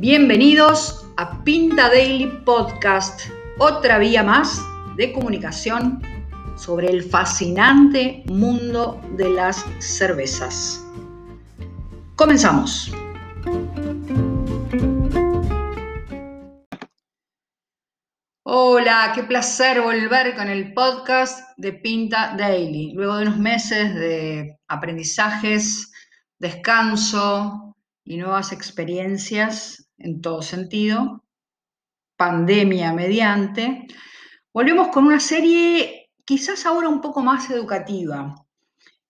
Bienvenidos a Pinta Daily Podcast, otra vía más de comunicación sobre el fascinante mundo de las cervezas. Comenzamos. Hola, qué placer volver con el podcast de Pinta Daily. Luego de unos meses de aprendizajes, descanso y nuevas experiencias en todo sentido, pandemia mediante, volvemos con una serie quizás ahora un poco más educativa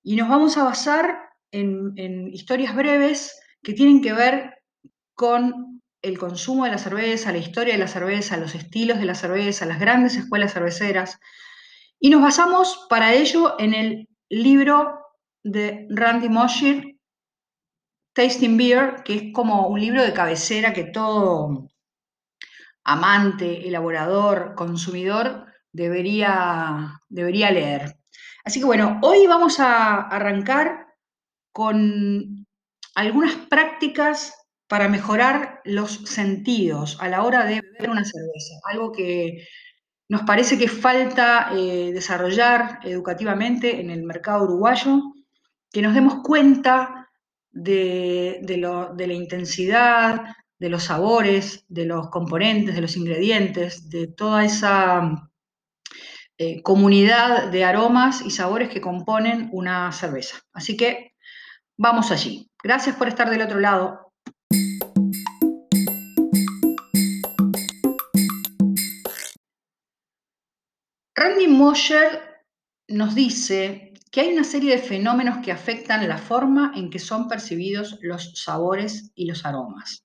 y nos vamos a basar en, historias breves que tienen que ver con el consumo de la cerveza, la historia de la cerveza, los estilos de la cerveza, las grandes escuelas cerveceras. Y nos basamos para ello en el libro de Randy Mosher, Tasting Beer, que es como un libro de cabecera que todo amante, elaborador, consumidor debería, debería leer. Así que bueno, hoy vamos a arrancar con algunas prácticas para mejorar los sentidos a la hora de beber una cerveza, algo que nos parece que falta eh, desarrollar educativamente en el mercado uruguayo, que nos demos cuenta de, la intensidad, de los sabores, de los componentes, de los ingredientes, de toda esa eh, comunidad de aromas y sabores que componen una cerveza. Así que vamos allí. Gracias por estar del otro lado. Randy Mosher nos dice que hay una serie de fenómenos que afectan la forma en que son percibidos los sabores y los aromas,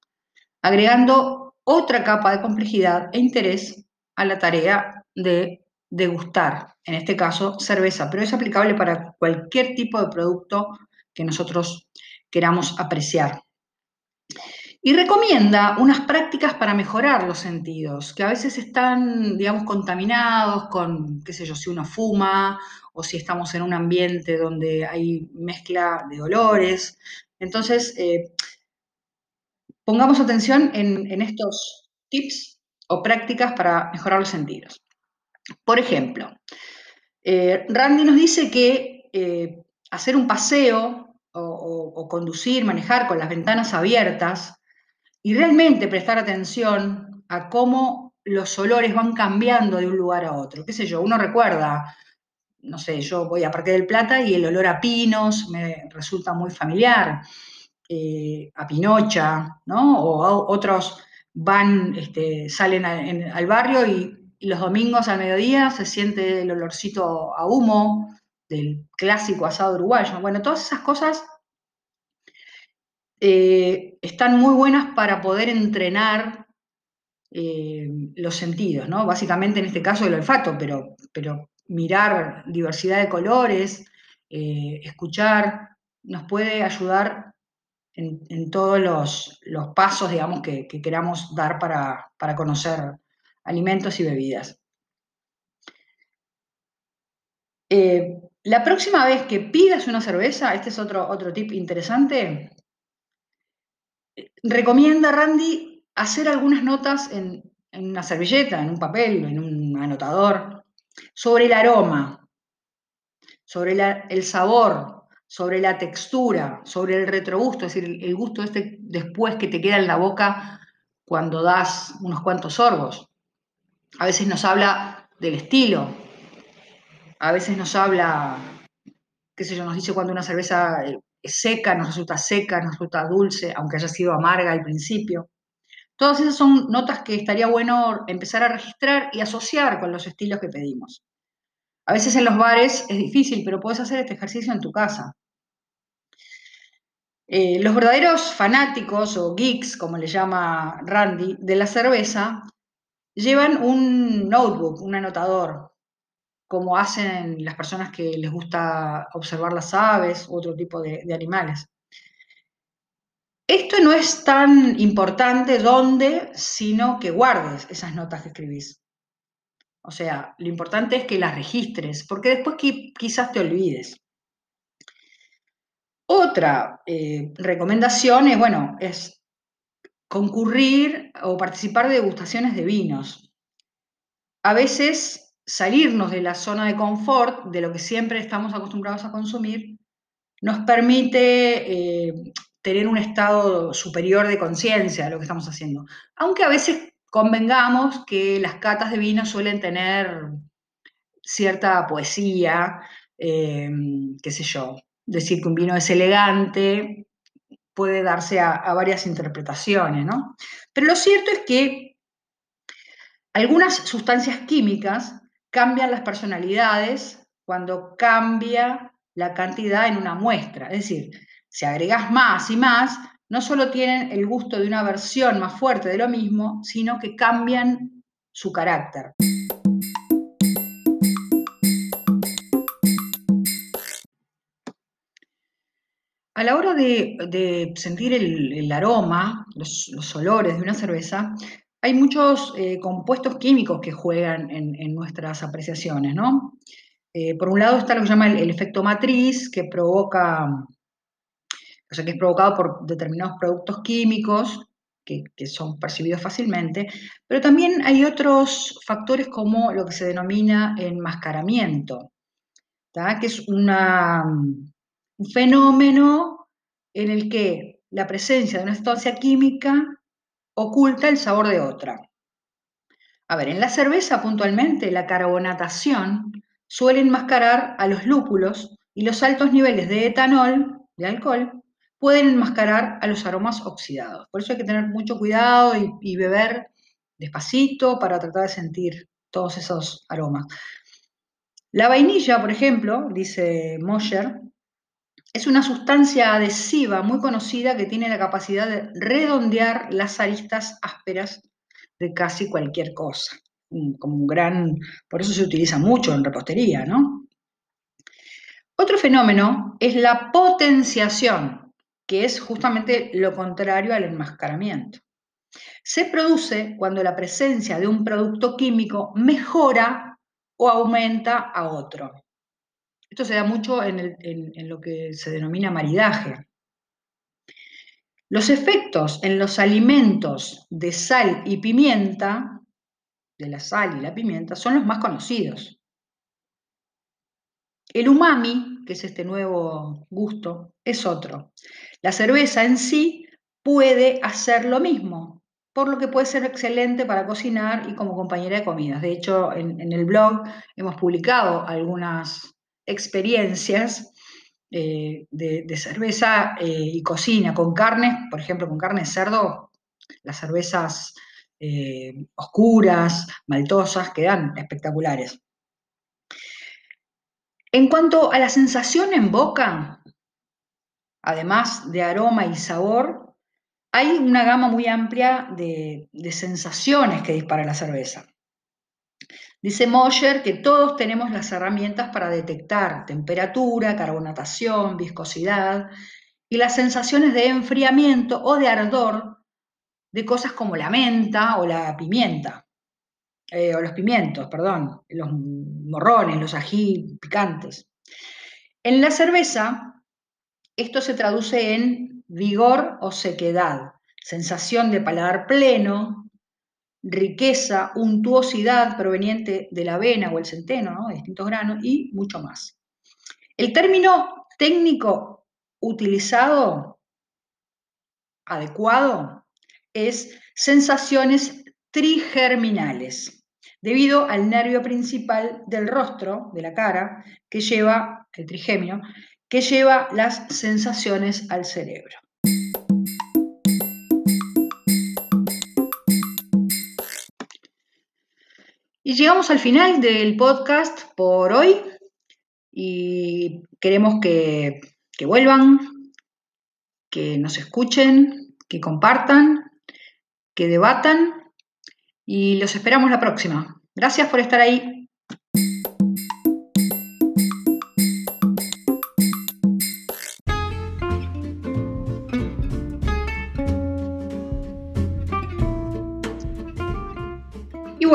agregando otra capa de complejidad e interés a la tarea de degustar, en este caso cerveza, pero es aplicable para cualquier tipo de producto que nosotros queramos apreciar. Y recomienda unas prácticas para mejorar los sentidos, que a veces están, digamos, contaminados con, qué sé yo, si uno fuma o si estamos en un ambiente donde hay mezcla de olores. Entonces, eh, pongamos atención en, estos tips o prácticas para mejorar los sentidos. Por ejemplo, eh, Randy nos dice que eh, hacer un paseo o, conducir, manejar con las ventanas abiertas y realmente prestar atención a cómo los olores van cambiando de un lugar a otro. ¿Qué sé yo? Uno recuerda, no sé, yo voy a Parque del Plata y el olor a pinos me resulta muy familiar, eh, a pinocha, ¿no? O otros van, este, salen al barrio y, los domingos al mediodía se siente el olorcito a humo del clásico asado uruguayo. Bueno, todas esas cosas eh, están muy buenas para poder entrenar eh, los sentidos, ¿no? Básicamente en este caso el olfato, pero, pero mirar diversidad de colores, eh, escuchar, nos puede ayudar en, todos los, pasos, digamos, que, queramos dar para, para, conocer alimentos y bebidas. la próxima vez que pidas una cerveza, este es otro, otro tip interesante, recomienda Randy hacer algunas notas en, una servilleta, en un papel, en un anotador, sobre el aroma, sobre el sabor, sobre la textura, sobre el retrogusto, es decir, el gusto este después que te queda en la boca cuando das unos cuantos sorbos. A veces nos habla del estilo, a veces nos habla, qué sé yo, nos dice cuando una cerveza eh, seca, nos resulta seca, nos resulta dulce, aunque haya sido amarga al principio. Todas esas son notas que estaría bueno empezar a registrar y asociar con los estilos que pedimos. A veces en los bares es difícil, pero puedes hacer este ejercicio en tu casa. Eh, los verdaderos fanáticos o geeks, como le llama Randy, de la cerveza, llevan un notebook, un anotador, como hacen las personas que les gusta observar las aves u otro tipo de, animales. Esto no es tan importante dónde, sino que guardes esas notas que escribís. O sea, lo importante es que las registres, porque después quizás te olvides. Otra eh, recomendación es, bueno, es concurrir o participar de degustaciones de vinos. A veces salirnos de la zona de confort, de lo que siempre estamos acostumbrados a consumir, nos permite eh, tener un estado superior de conciencia de lo que estamos haciendo. Aunque a veces convengamos que las catas de vino suelen tener cierta poesía, eh, qué sé yo, decir que un vino es elegante puede darse a, varias interpretaciones, ¿no? Pero lo cierto es que algunas sustancias químicas cambian las personalidades cuando cambia la cantidad en una muestra. Es decir, si agregas más y más, no solo tienen el gusto de una versión más fuerte de lo mismo, sino que cambian su carácter. A la hora de, sentir el, aroma, los, olores de una cerveza, hay muchos eh, compuestos químicos que juegan en, nuestras apreciaciones, ¿no? Eh, por un lado está lo que se llama el, efecto matriz, que provoca, o sea, que es provocado por determinados productos químicos que, son percibidos fácilmente, pero también hay otros factores como lo que se denomina enmascaramiento, que es un fenómeno en el que la presencia de una sustancia química oculta el sabor de otra. A ver, en la cerveza puntualmente la carbonatación suele enmascarar a los lúpulos y los altos niveles de etanol, de alcohol, pueden enmascarar a los aromas oxidados. Por eso hay que tener mucho cuidado y, beber despacito para tratar de sentir todos esos aromas. La vainilla, por ejemplo, dice Mosher, es una sustancia adhesiva muy conocida que tiene la capacidad de redondear las aristas ásperas de casi cualquier cosa. Como un gran, por eso se utiliza mucho en repostería, ¿no? Otro fenómeno es la potenciación, que es justamente lo contrario al enmascaramiento. Se produce cuando la presencia de un producto químico mejora o aumenta a otro. Esto se da mucho en, lo que se denomina maridaje. Los efectos en los alimentos de sal y pimienta, de la sal y la pimienta, son los más conocidos. El umami, que es este nuevo gusto, es otro. La cerveza en sí puede hacer lo mismo, por lo que puede ser excelente para cocinar y como compañera de comidas. De hecho, en, el blog hemos publicado algunas experiencias eh, de, cerveza eh, y cocina con carne, por ejemplo, con carne de cerdo, las cervezas eh, oscuras, maltosas, quedan espectaculares. En cuanto a la sensación en boca, además de aroma y sabor, hay una gama muy amplia de sensaciones que dispara la cerveza. Dice Moller que todos tenemos las herramientas para detectar temperatura, carbonatación, viscosidad y las sensaciones de enfriamiento o de ardor de cosas como la menta o la pimienta, eh, o los pimientos, perdón, los morrones, los ají picantes. En la cerveza, esto se traduce en vigor o sequedad, sensación de paladar pleno, riqueza, untuosidad proveniente de la avena o el centeno, de distintos granos, y mucho más. El término técnico utilizado, adecuado, es sensaciones trigerminales, debido al nervio principal del rostro, de la cara, que lleva, el trigémino, que lleva las sensaciones al cerebro. Y llegamos al final del podcast por hoy y queremos que, vuelvan, que nos escuchen, que compartan, que debatan y los esperamos la próxima. Gracias por estar ahí.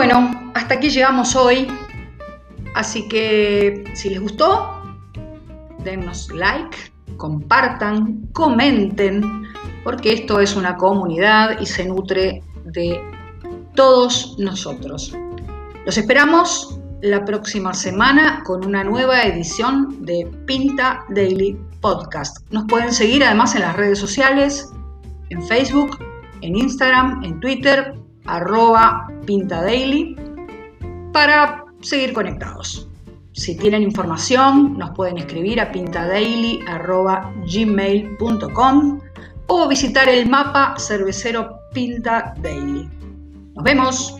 Bueno, hasta aquí llegamos hoy. Así que si les gustó, denos like, compartan, comenten, porque esto es una comunidad y se nutre de todos nosotros. Los esperamos la próxima semana con una nueva edición de Pinta Daily Podcast. Nos pueden seguir además en las redes sociales, en Facebook, en Instagram, en Twitter, arroba Pinta Daily, para seguir conectados. Si tienen información, nos pueden escribir a pintadaily.gmail.com o visitar el mapa cervecero Pinta Daily. Nos vemos.